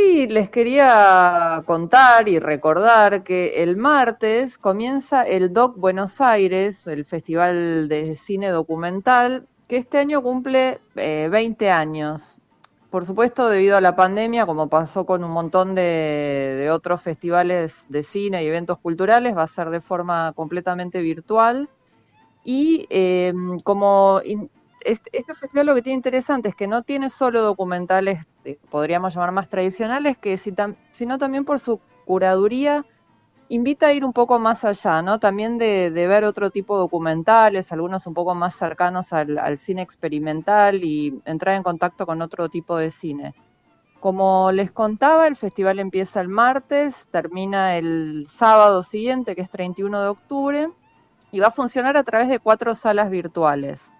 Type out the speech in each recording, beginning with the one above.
hoy les quería contar y recordar que el martes comienza el DOC Buenos Aires, el Festival de Cine Documental, que este año cumple 20 eh, años. Por supuesto, debido a la pandemia, como pasó con un montón de, otros festivales de cine y eventos culturales, va a ser de forma completamente virtual. Y eh, como este, este, festival lo que tiene interesante es que no tiene solo documentales, eh, podríamos llamar más tradicionales, sino también por su curaduría invita a ir un poco más allá, ¿no? También de, ver otro tipo de documentales, algunos un poco más cercanos al, cine experimental y entrar en contacto con otro tipo de cine. Como les contaba, el festival empieza el martes, termina el sábado siguiente, que es 31 de octubre, y va a funcionar a través de cuatro salas virtuales.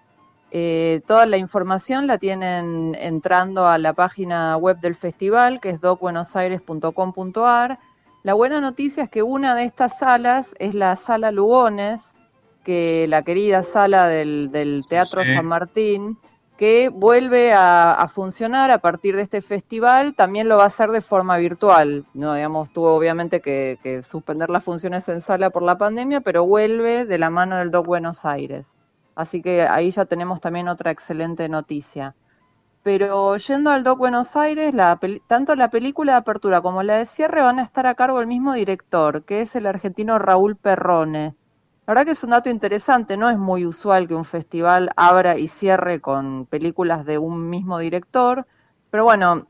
Eh, toda la información la tienen entrando a la página web del festival, que es docbuenosaires.com.ar la buena noticia es que una de estas salas es la sala Lugones, que la querida sala del, Teatro San Martín, que vuelve a, funcionar a partir de este festival, también lo va a hacer de forma virtual. No, digamos, tuvo obviamente que, que suspender las funciones en sala por la pandemia, pero vuelve de la mano del Doc Buenos Aires. Así que ahí ya tenemos también otra excelente noticia. Pero yendo al Doc Buenos Aires, tanto la película de apertura como la de cierre van a estar a cargo del mismo director, que es el argentino Raúl Perrone. La verdad que es un dato interesante, no es muy usual que un festival abra y cierre con películas de un mismo director, pero bueno,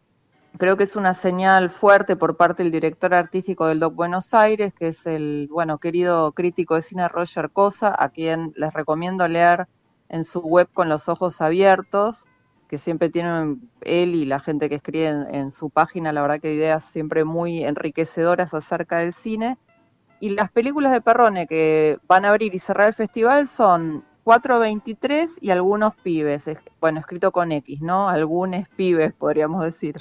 creo que es una señal fuerte por parte del director artístico del Doc Buenos Aires, que es el, bueno, querido crítico de cine Roger Cosa, a quien les recomiendo leer en su web con los ojos abiertos que siempre tienen él y la gente que escribe en, su página, la verdad que ideas siempre muy enriquecedoras acerca del cine. Y las películas de Perrone que van a abrir y cerrar el festival son 423 y algunos pibes, bueno, escrito con X, ¿no? Algunos pibes, podríamos decir.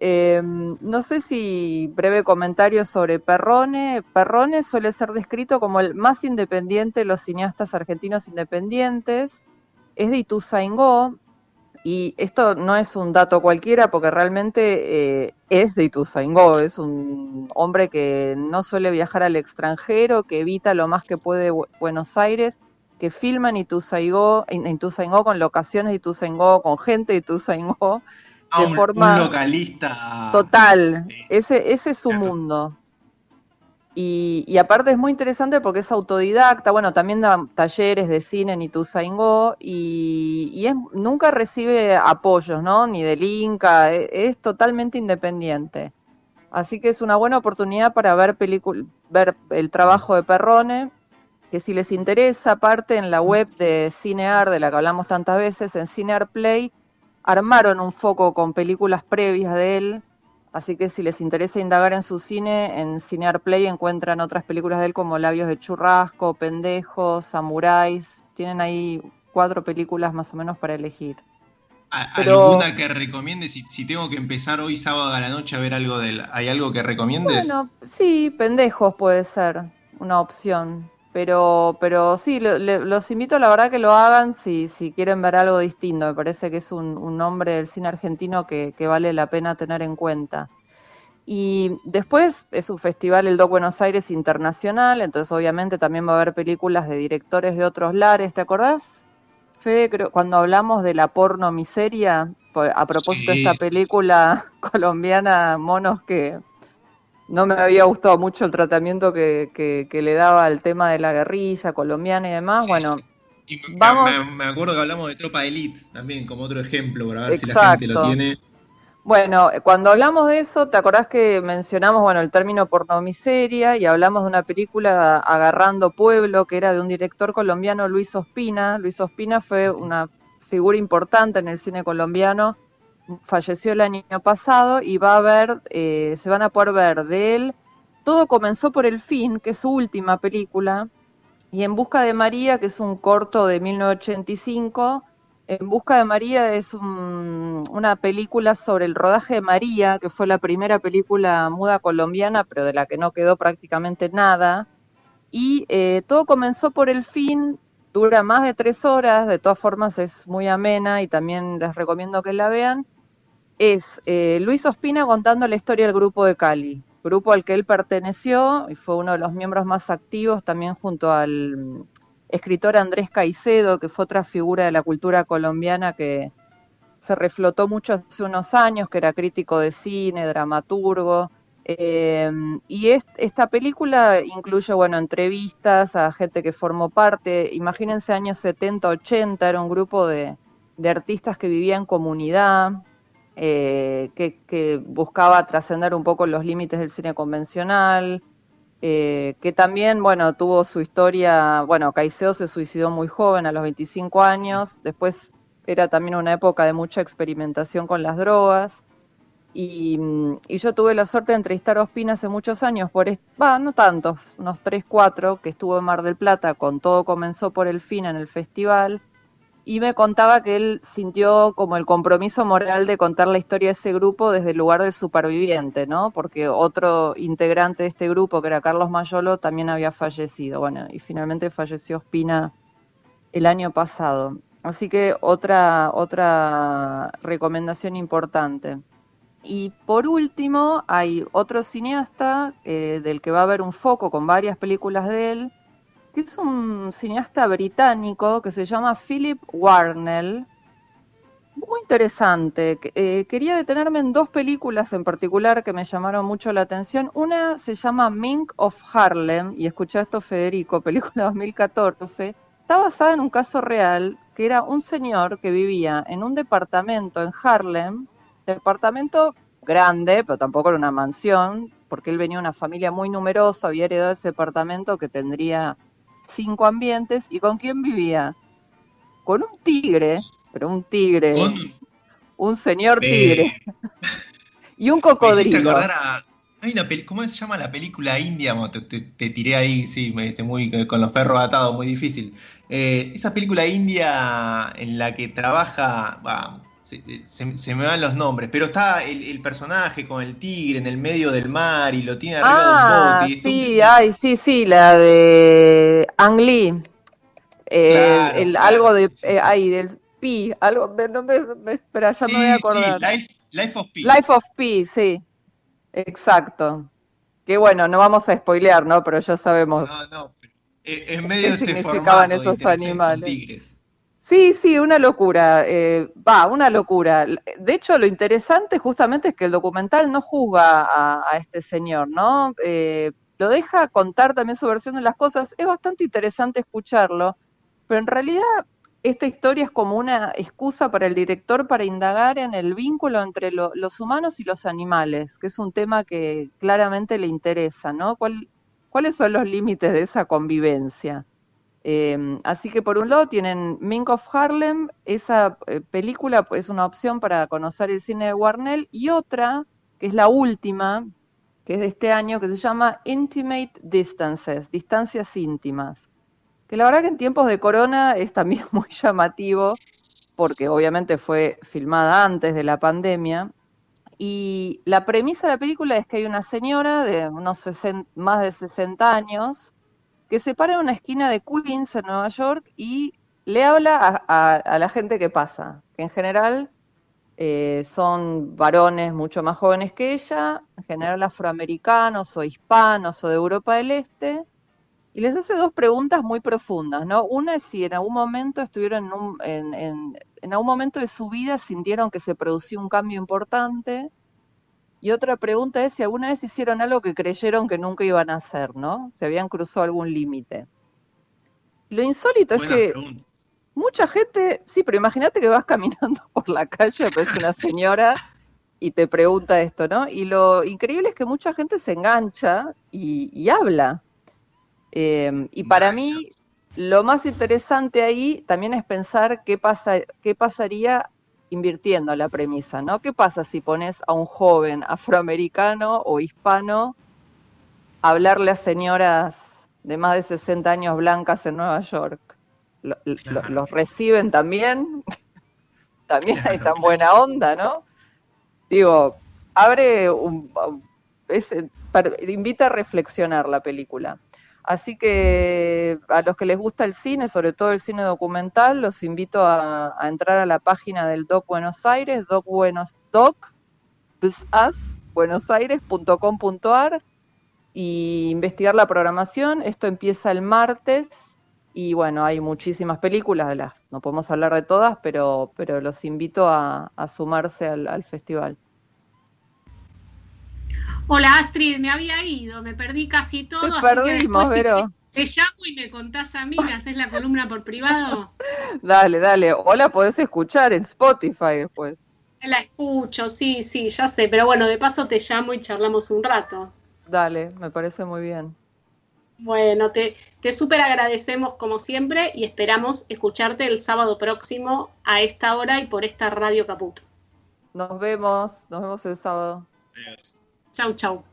Em, no sé si breve comentario sobre Perrone. Perrone suele ser descrito como el más independiente de los cineastas argentinos independientes. Es de Ituzaingó, y esto no es un dato cualquiera porque realmente eh, es de Ituzaingó, es un hombre que no suele viajar al extranjero, que evita lo más que puede Buenos Aires, que filma en Ituzaingó, en Ituzaingó con locaciones de Ituzaingó, con gente de Ituzaingó. Ah, de forma un localista. Total, ese, ese es su mundo. Y, aparte es muy interesante porque es autodidacta, bueno, también da talleres de cine en Ituzaingó y, y es, nunca recibe apoyos, ¿no? Ni del Inca, es, es, totalmente independiente. Así que es una buena oportunidad para ver, ver el trabajo de Perrone, que si les interesa, aparte en la web de Cinear, de la que hablamos tantas veces, en Cinear Play, armaron un foco con películas previas de él, Así que si les interesa indagar en su cine, en Cinear Play encuentran otras películas de él como Labios de Churrasco, Pendejos, Samuráis. Tienen ahí cuatro películas más o menos para elegir. ¿Alguna que recomiendes? Si, tengo que empezar hoy sábado a la noche a ver algo de él, ¿hay algo que recomiendes? Bueno, sí, Pendejos puede ser una opción. Pero, pero sí, los invito, la verdad, que lo hagan si, si quieren ver algo distinto. Me parece que es un, un nombre del cine argentino que, que, vale la pena tener en cuenta. Y después es un festival, el Doc Buenos Aires Internacional, entonces obviamente también va a haber películas de directores de otros lares. ¿Te acordás, Fede, cuando hablamos de la porno miseria? A propósito de esta película colombiana, Monos, que no me había gustado mucho el tratamiento que, que, le daba al tema de la guerrilla colombiana y demás. Bueno, y vamos... me, acuerdo que hablamos de Tropa Elite también como otro ejemplo para ver si la gente lo tiene. Bueno, cuando hablamos de eso, ¿te acordás que mencionamos bueno el término pornomiseria y hablamos de una película Agarrando Pueblo que era de un director colombiano Luis Ospina? Luis Ospina fue una figura importante en el cine colombiano falleció el año pasado y va a ver, eh, se van a poder ver de él. Todo comenzó por El Fin, que es su última película, y En Busca de María, que es un corto de 1985. En Busca de María es una película sobre el rodaje de María, que fue la primera película muda colombiana, pero de la que no quedó prácticamente nada. Y eh, todo comenzó por El Fin, dura más de tres horas, de todas formas es muy amena y también les recomiendo que la vean es eh, Luis Ospina contando la historia del grupo de Cali, grupo al que él perteneció y fue uno de los miembros más activos también junto al mm, escritor Andrés Caicedo, que fue otra figura de la cultura colombiana que se reflotó mucho hace unos años, que era crítico de cine, dramaturgo. Eh, y esta película incluye, bueno, entrevistas a gente que formó parte. Imagínense años 70, 80, era un grupo de, de artistas que vivían en comunidad, eh, que, buscaba trascender un poco los límites del cine convencional, eh, que también, bueno, tuvo su historia, bueno, Caicedo se suicidó muy joven, a los 25 años, después era también una época de mucha experimentación con las drogas, y, yo tuve la suerte de entrevistar a Ospina hace muchos años, por no tantos, unos 3, 4, que estuvo en Mar del Plata, con todo comenzó por el fin en el festival, y me contaba que él sintió como el compromiso moral de contar la historia de ese grupo desde el lugar del superviviente, ¿no? Porque otro integrante de este grupo, que era Carlos Mayolo, también había fallecido. Bueno, y finalmente falleció Spina el año pasado. Así que otra, otra recomendación importante. Y por último, hay otro cineasta eh, del que va a haber un foco con varias películas de él, es un cineasta británico que se llama Philip Warnell. Muy interesante. Eh, quería detenerme en dos películas en particular que me llamaron mucho la atención. Una se llama Mink of Harlem, y escuché esto Federico, película 2014. Está basada en un caso real, que era un señor que vivía en un departamento en Harlem, departamento grande, pero tampoco era una mansión, porque él venía de una familia muy numerosa, había heredado ese departamento que tendría cinco ambientes. ¿Y con quién vivía? Con un tigre, pero un tigre, un señor tigre. y un cocodrilo. Hay una ¿Cómo se llama la película india? Te, tiré ahí, sí, muy, con los perros atados, muy difícil. Eh, esa película india en la que trabaja, se, me van los nombres, pero está el, personaje con el tigre en el medio del mar y lo tiene arriba de un ah, bote. sí, ay, sí, sí, la de Ang Lee. Eh, el, algo de, eh, ay, del Pi, algo, no me, espera, ya me voy a acordar. Life, Life, of Pi. Life of Pi, sí, exacto. Que bueno, no vamos a spoilear, ¿no? Pero ya sabemos. No, no, eh, en medio de significaban esos animales. Tigres. Sí, sí, una locura. Eh, va, una locura. De hecho, lo interesante justamente es que el documental no juzga a, este señor, ¿no? Eh, lo deja contar también su versión de las cosas. Es bastante interesante escucharlo, pero en realidad esta historia es como una excusa para el director para indagar en el vínculo entre los humanos y los animales, que es un tema que claramente le interesa, ¿no? ¿Cuáles son los límites de esa convivencia? Em, así que por un lado tienen Mink of Harlem, esa eh, película es una opción para conocer el cine de Warnell, y otra, que es la última, que es de este año, que se llama Intimate Distances, distancias íntimas. Que la verdad que en tiempos de corona es también muy llamativo, porque obviamente fue filmada antes de la pandemia. Y la premisa de la película es que hay una señora de unos más de 60 años, que se para en una esquina de Queens en Nueva York y le habla a, la gente que pasa, que en general eh, son varones mucho más jóvenes que ella, en general afroamericanos o hispanos o de Europa del Este, y les hace dos preguntas muy profundas, ¿no? Una es si en algún momento estuvieron en, en, en algún momento de su vida sintieron que se producía un cambio importante, y otra pregunta es si alguna vez hicieron algo que creyeron que nunca iban a hacer, ¿no? Se habían cruzado algún límite. Lo insólito es que mucha gente, sí, pero imagínate que vas caminando por la calle, aparece una señora y te pregunta esto, ¿no? Y lo increíble es que mucha gente se engancha y, habla. Eh, y para mí, lo más interesante ahí también es pensar qué, pasa, qué pasaría invirtiendo la premisa, ¿no? ¿Qué pasa si pones a un joven afroamericano o hispano a hablarle a señoras de más de 60 años blancas en Nueva York? ¿Los reciben también? también hay tan buena onda, ¿no? Digo, abre un... invita a reflexionar la película. Así que a los que les gusta el cine, sobre todo el cine documental, los invito a, entrar a la página del Doc Buenos Aires, Doc Buenos Doc, buenosaires.com.ar y investigar la programación. Esto empieza el martes y bueno, hay muchísimas películas, las no podemos hablar de todas, pero, pero los invito a, sumarse al, festival. Hola Astrid, me había ido, me perdí casi todo. Te perdimos, pero... Te, llamo y me contás a mí, me haces la columna por privado. dale, dale. O la podés escuchar en Spotify después. La escucho, sí, sí, ya sé. Pero bueno, de paso te llamo y charlamos un rato. Dale, me parece muy bien. Bueno, te, te súper agradecemos como siempre y esperamos escucharte el sábado próximo a esta hora y por esta Radio Caput. Nos vemos, nos vemos el sábado. Chau, chau.